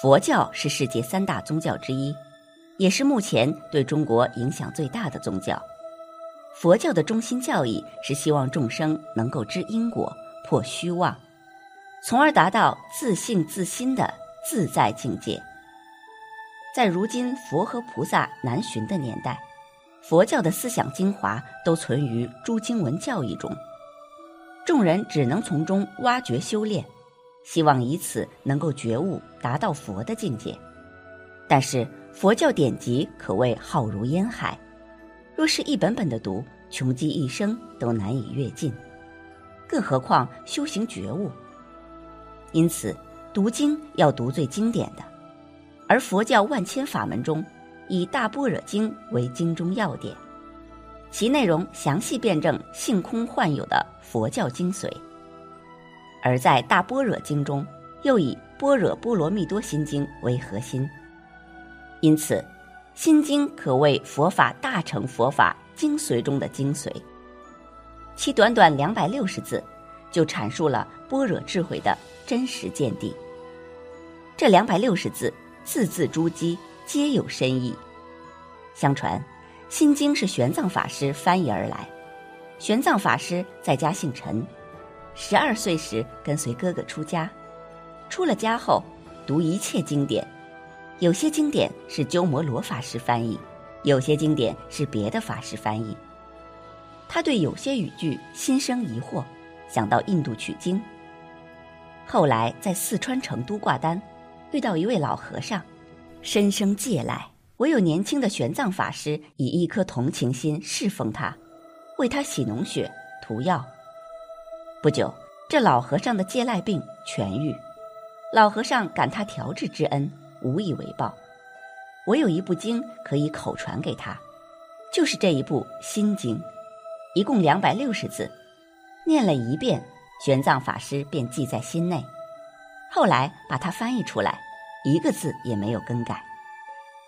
佛教是世界三大宗教之一，也是目前对中国影响最大的宗教。佛教的中心教义是希望众生能够知因果、破虚妄，从而达到自性自心的自在境界。在如今佛和菩萨难寻的年代，佛教的思想精华都存于诸经文教义中，众人只能从中挖掘修炼，希望以此能够觉悟，达到佛的境界。但是佛教典籍可谓浩如烟海，若是一本本的读，穷极一生都难以阅尽，更何况修行觉悟。因此，读经要读最经典的，而佛教万千法门中，以《大般若经》为经中要点，其内容详细辩证性空幻有的佛教精髓；而在《大般若经》中，又以《般若波罗蜜多心经》为核心。因此，《心经》可谓佛法大乘佛法精髓中的精髓。其短短两百六十字，就阐述了般若智慧的真实见地。这两百六十字，字字珠玑，皆有深意。相传，《心经》是玄奘法师翻译而来。玄奘法师在家姓陈，十二岁时跟随哥哥出家。出了家后，读一切经典，有些经典是鸠摩罗法师翻译，有些经典是别的法师翻译。他对有些语句心生疑惑，想到印度取经。后来在四川成都挂单，遇到一位老和尚，深生戒赖，唯有年轻的玄奘法师以一颗同情心侍奉他，为他洗脓血、涂药。不久，这老和尚的戒赖病痊愈。老和尚感他调治之恩，无以为报，唯有一部经可以口传给他，就是这一部《心经》，一共两百六十字，念了一遍，玄奘法师便记在心内。后来把它翻译出来，一个字也没有更改。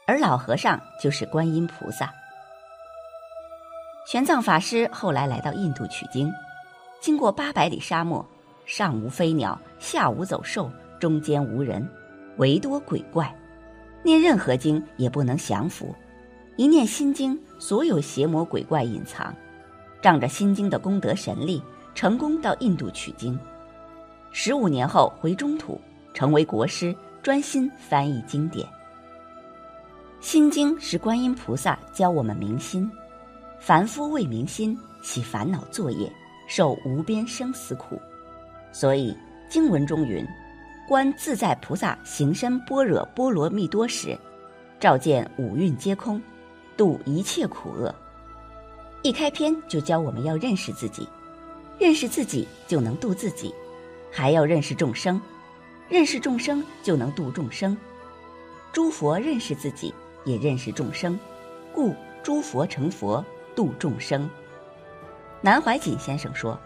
而老和尚就是观音菩萨。玄奘法师后来来到印度取经，经过八百里沙漠，上无飞鸟，下无走兽。中间无人，唯多鬼怪，念任何经也不能降服。一念心经，所有邪魔鬼怪隐藏。仗着心经的功德神力，成功到印度取经。十五年后回中土，成为国师，专心翻译经典。心经是观音菩萨教我们明心，凡夫为明心，起烦恼作业，受无边生死苦。所以经文中云。观自在菩萨行深般若波罗蜜多时，照见五蕴皆空，度一切苦厄。一开篇就教我们要认识自己，认识自己就能度自己，还要认识众生，认识众生就能度众生。诸佛认识自己，也认识众生，故诸佛成佛度众生。南怀瑾先生说：“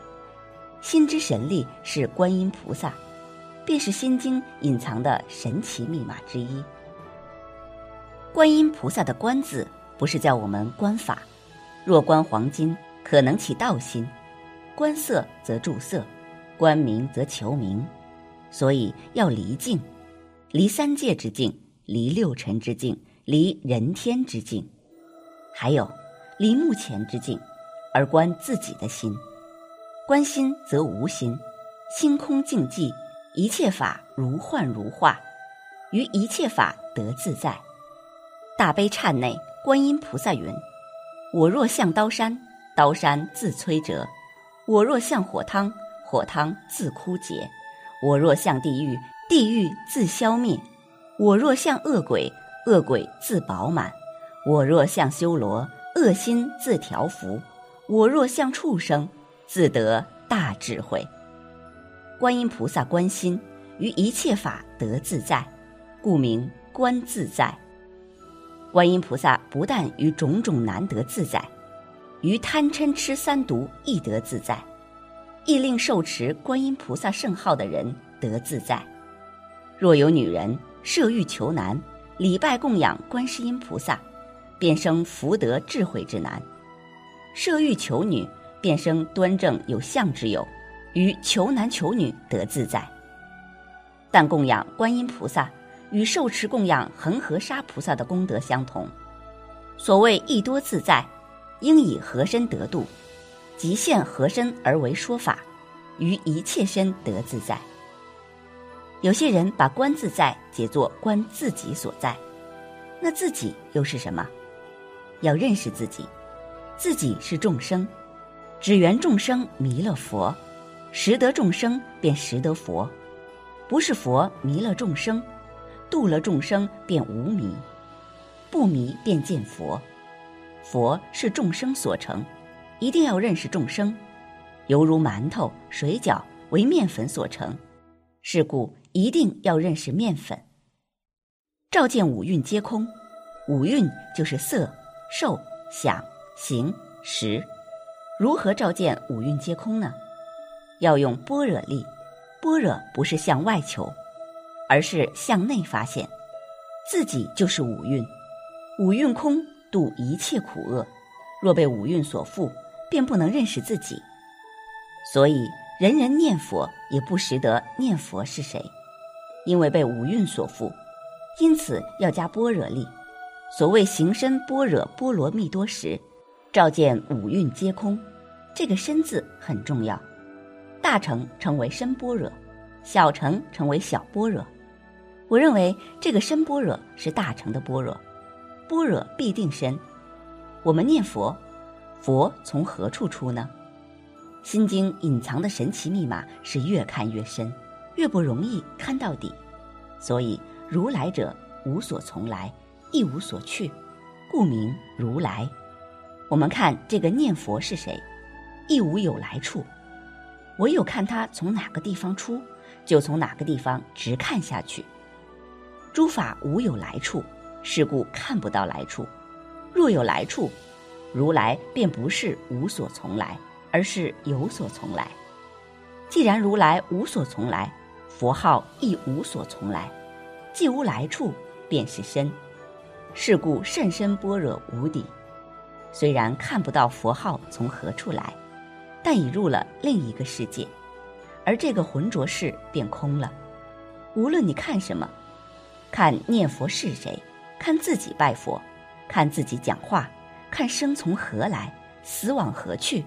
心之神力是观音菩萨。”便是《心经》隐藏的神奇密码之一。观音菩萨的“观”字，不是叫我们观法。若观黄金，可能起道心；观色则著色；观名则求名。所以要离境，离三界之境，离六尘之境，离人天之境，还有离目前之境，而观自己的心。观心则无心，心空静寂。一切法如幻如化，于一切法得自在。大悲忏内，观音菩萨云：“我若向刀山，刀山自摧折；我若向火汤，火汤自枯竭；我若向地狱，地狱自消灭；我若向恶鬼，恶鬼自饱满；我若向修罗，恶心自调伏；我若向畜生，自得大智慧。”观音菩萨观心，于一切法得自在，故名观自在。观音菩萨不但于种种难得自在，于贪嗔痴三毒亦得自在，亦令受持观音菩萨圣号的人得自在。若有女人设欲求男，礼拜供养观世音菩萨，便生福德智慧之男；设欲求女，便生端正有相之友，于求男求女得自在。但供养观音菩萨。与受持供养恒河沙菩萨的功德相同。所谓益多自在，应以何身得度，即现何身而为说法，于一切身得自在。有些人把观自在解作观自己所在，那自己又是什么？要认识自己，自己是众生，只缘众生迷了佛，识得众生便识得佛，不是佛迷了众生。度了众生便无迷，不迷便见佛。佛是众生所成，一定要认识众生，犹如馒头、水饺为面粉所成，是故一定要认识面粉。照见五蕴皆空，五蕴就是色、受、想、行、识。如何照见五蕴皆空呢？要用般若力，般若不是向外求。而是向内发现，自己就是五蕴，五蕴空度一切苦厄。若被五蕴所缚，便不能认识自己。所以人人念佛也不识得念佛是谁，因为被五蕴所缚。因此要加般若力。所谓行深般若波罗蜜多时，照见五蕴皆空。这个“深”字很重要，大乘称为深般若，小乘称为小般若。我认为这个深般若是大乘的般若，般若必定深。我们念佛，佛从何处出呢？心经隐藏的神奇密码是越看越深，越不容易看到底。所以如来者无所从来，亦无所去，故名如来。我们看这个念佛是谁，亦无有来处，唯有看他从哪个地方出，就从哪个地方直看下去。诸法无有来处，是故看不到来处。若有来处，如来便不是无所从来，而是有所从来。既然如来无所从来，佛号亦无所从来，既无来处，便是身。是故甚深般若无底。虽然看不到佛号从何处来，但已入了另一个世界，而这个浑浊世便空了。无论你看什么。看念佛是谁，看自己拜佛，看自己讲话，看生从何来，死往何去，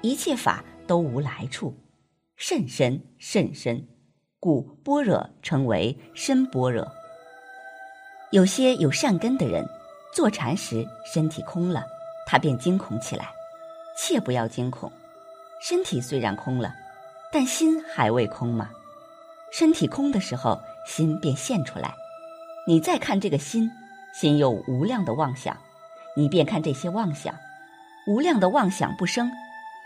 一切法都无来处，甚深甚深，故般若称为深般若。有些有善根的人，坐禅时身体空了，他便惊恐起来，切不要惊恐，身体虽然空了，但心还未空嘛。身体空的时候，心便现出来。你再看这个心，心有无量的妄想，你便看这些妄想，无量的妄想不生，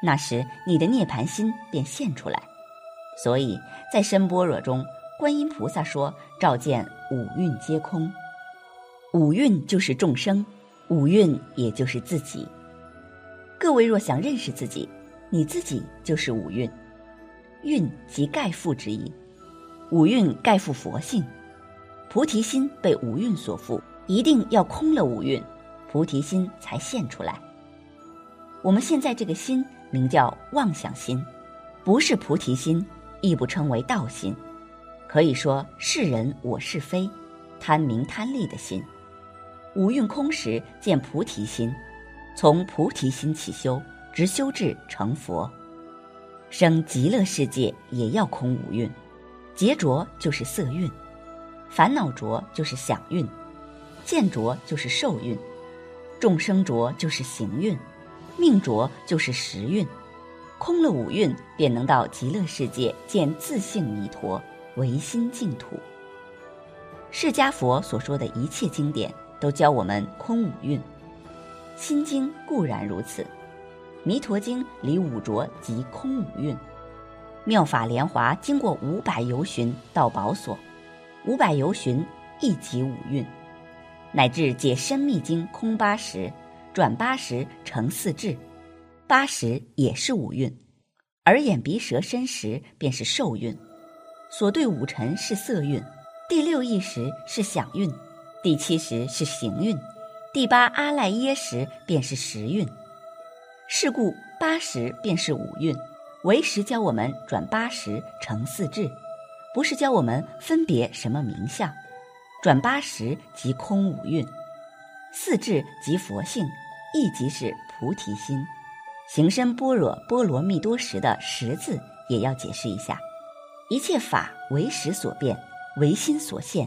那时你的涅盘心便现出来。所以在深般若中，观音菩萨说：“照见五蕴皆空，五蕴就是众生，五蕴也就是自己。各位若想认识自己，你自己就是五蕴，蕴即盖覆之意，五蕴盖覆佛性。”菩提心被五蕴所缚，一定要空了五蕴，菩提心才现出来。我们现在这个心名叫妄想心，不是菩提心，亦不称为道心，可以说是人我是非、贪名贪利的心。五蕴空时见菩提心，从菩提心起修，直修至成佛，生极乐世界也要空五蕴，劫浊就是色蕴。烦恼浊就是想运，见浊就是受运，众生浊就是行运，命浊就是时运。空了五蕴，便能到极乐世界见自性弥陀，唯心净土。释迦佛所说的一切经典，都教我们空五蕴。心经固然如此，弥陀经离五浊即空五蕴。妙法莲华经过五百游巡到宝所。五百游巡，亦即五蕴，乃至解深密经空八十，转八十成四智，八十也是五蕴。耳眼鼻舌身识便是受蕴，所对五尘是色蕴，第六意识是想蕴，第七识是行运，第八阿赖耶识便是识运。是故八十便是五蕴，为时教我们转八十成四智，不是教我们分别什么名相。转八十即空五蕴，四智即佛性，亦即是菩提心。行深般若波罗蜜多时的“识”字也要解释一下：一切法为识所变，唯心所现。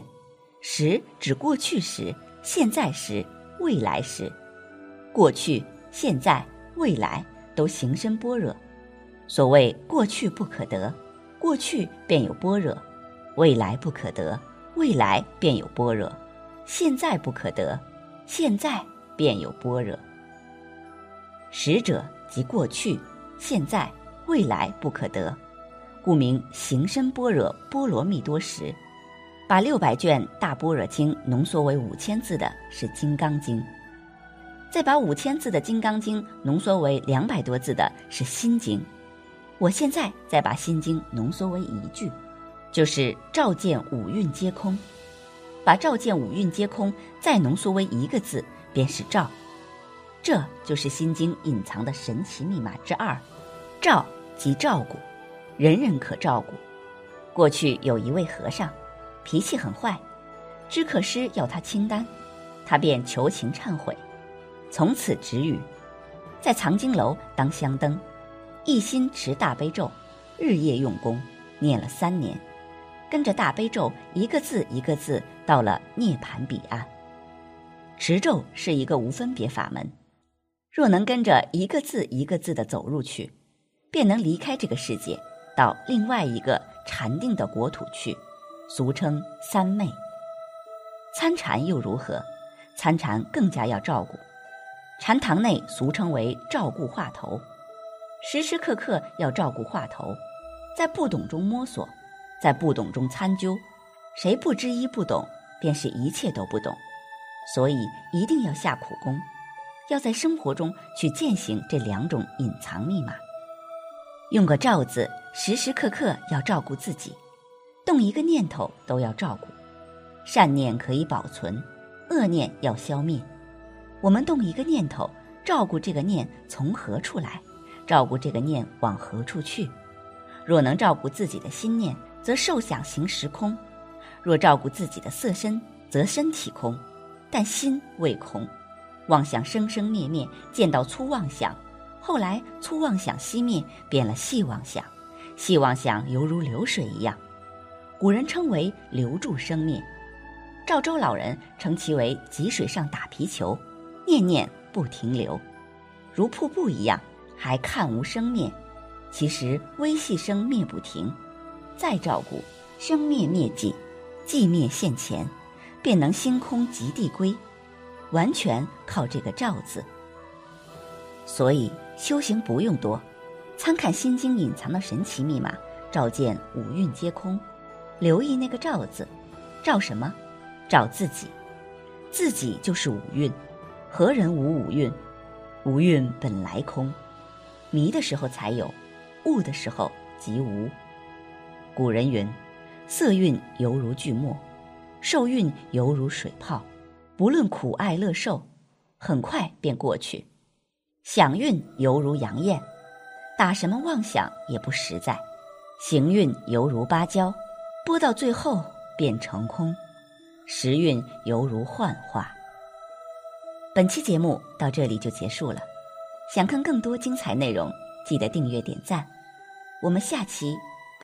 时指过去时、现在时、未来时。过去、现在、未来都行身般若。所谓过去不可得，过去便有般若；未来不可得，未来便有般若；现在不可得，现在便有般若。识者。即过去、现在、未来不可得，故名行深般若波罗蜜多时。把六百卷大般若经浓缩为五千字的是《金刚经》，再把五千字的《金刚经》浓缩为两百多字的是《心经》。我现在再把《心经》浓缩为一句，就是“照见五蕴皆空”。把“照见五蕴皆空”再浓缩为一个字，便是“照”。这就是《心经》隐藏的神奇密码之二，照即照顾，人人可照顾。过去有一位和尚，脾气很坏，知客师要他清单，他便求情忏悔，从此止语，在藏经楼当香灯，一心持大悲咒，日夜用功，念了三年，跟着大悲咒一个字一个字到了涅盘彼岸。持咒是一个无分别法门。若能跟着一个字一个字的走入去，便能离开这个世界，到另外一个禅定的国土去，俗称三昧。参禅又如何？参禅更加要照顾，禅堂内俗称为照顾话头，时时刻刻要照顾话头，在不懂中摸索，在不懂中参究，谁不知一不懂，便是一切都不懂，所以一定要下苦功。要在生活中去践行这两种隐藏密码。用个“照”字，时时刻刻要照顾自己，动一个念头都要照顾。善念可以保存，恶念要消灭。我们动一个念头，照顾这个念从何处来，照顾这个念往何处去。若能照顾自己的心念，则受想行识空；若照顾自己的色身，则身体空，但心未空。妄想生生灭灭，见到粗妄想，后来粗妄想熄灭，变了细妄想，细妄想犹如流水一样，古人称为留住生灭。赵州老人称其为急水上打皮球，念念不停留，如瀑布一样，还看无生灭，其实微细生灭不停，再照顾生灭灭尽，寂灭现前，便能星空极地归。完全靠这个“照”字，所以修行不用多，参看《心经》隐藏的神奇密码，照见五蕴皆空，留意那个“照”字，照什么？照自己，自己就是五蕴，何人无五蕴？五蕴本来空，迷的时候才有，悟的时候即无。古人云：“色蕴犹如巨墨，受蕴犹如水泡。”不论苦爱乐受，很快便过去。想运犹如阳焰，打什么妄想也不实在。行运犹如芭蕉，播到最后便成空。时运犹如幻化。本期节目到这里就结束了。想看更多精彩内容，记得订阅点赞。我们下期